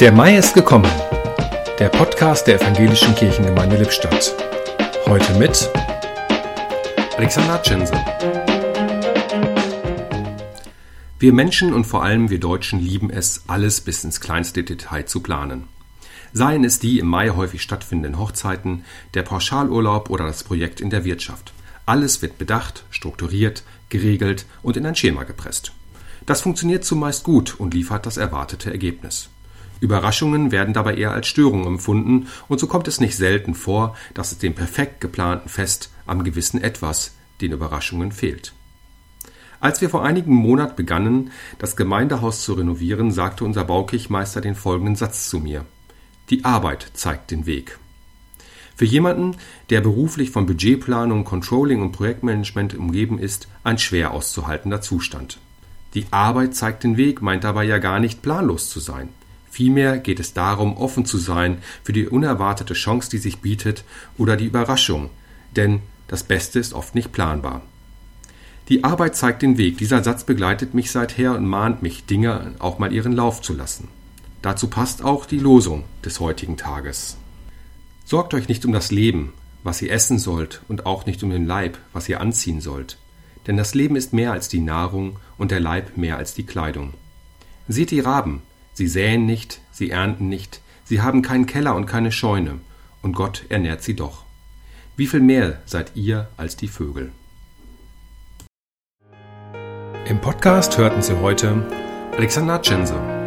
Der Mai ist gekommen. Der Podcast der Evangelischen Kirchengemeinde Lippstadt. Heute mit Alexander Tschense. Wir Menschen und vor allem wir Deutschen lieben es, alles bis ins kleinste Detail zu planen. Seien es die im Mai häufig stattfindenden Hochzeiten, der Pauschalurlaub oder das Projekt in der Wirtschaft. Alles wird bedacht, strukturiert, geregelt und in ein Schema gepresst. Das funktioniert zumeist gut und liefert das erwartete Ergebnis. Überraschungen werden dabei eher als Störung empfunden, und so kommt es nicht selten vor, dass es dem perfekt geplanten Fest am gewissen Etwas, den Überraschungen, fehlt. Als wir vor einigen Monaten begannen, das Gemeindehaus zu renovieren, sagte unser Baukirchmeister den folgenden Satz zu mir. Die Arbeit zeigt den Weg. Für jemanden, der beruflich von Budgetplanung, Controlling und Projektmanagement umgeben ist, ein schwer auszuhaltender Zustand. Die Arbeit zeigt den Weg meint dabei ja gar nicht planlos zu sein. Vielmehr geht es darum, offen zu sein für die unerwartete Chance, die sich bietet, oder die Überraschung, denn das Beste ist oft nicht planbar. Die Arbeit zeigt den Weg. Dieser Satz begleitet mich seither und mahnt mich, Dinge auch mal ihren Lauf zu lassen. Dazu passt auch die Losung des heutigen Tages. Sorgt euch nicht um das Leben, was ihr essen sollt, und auch nicht um den Leib, was ihr anziehen sollt. Denn das Leben ist mehr als die Nahrung und der Leib mehr als die Kleidung. Seht die Raben, Sie säen nicht, sie ernten nicht, sie haben keinen Keller und keine Scheune, und Gott ernährt sie doch. Wie viel mehr seid ihr als die Vögel? Im Podcast hörten Sie heute Alexander Tschense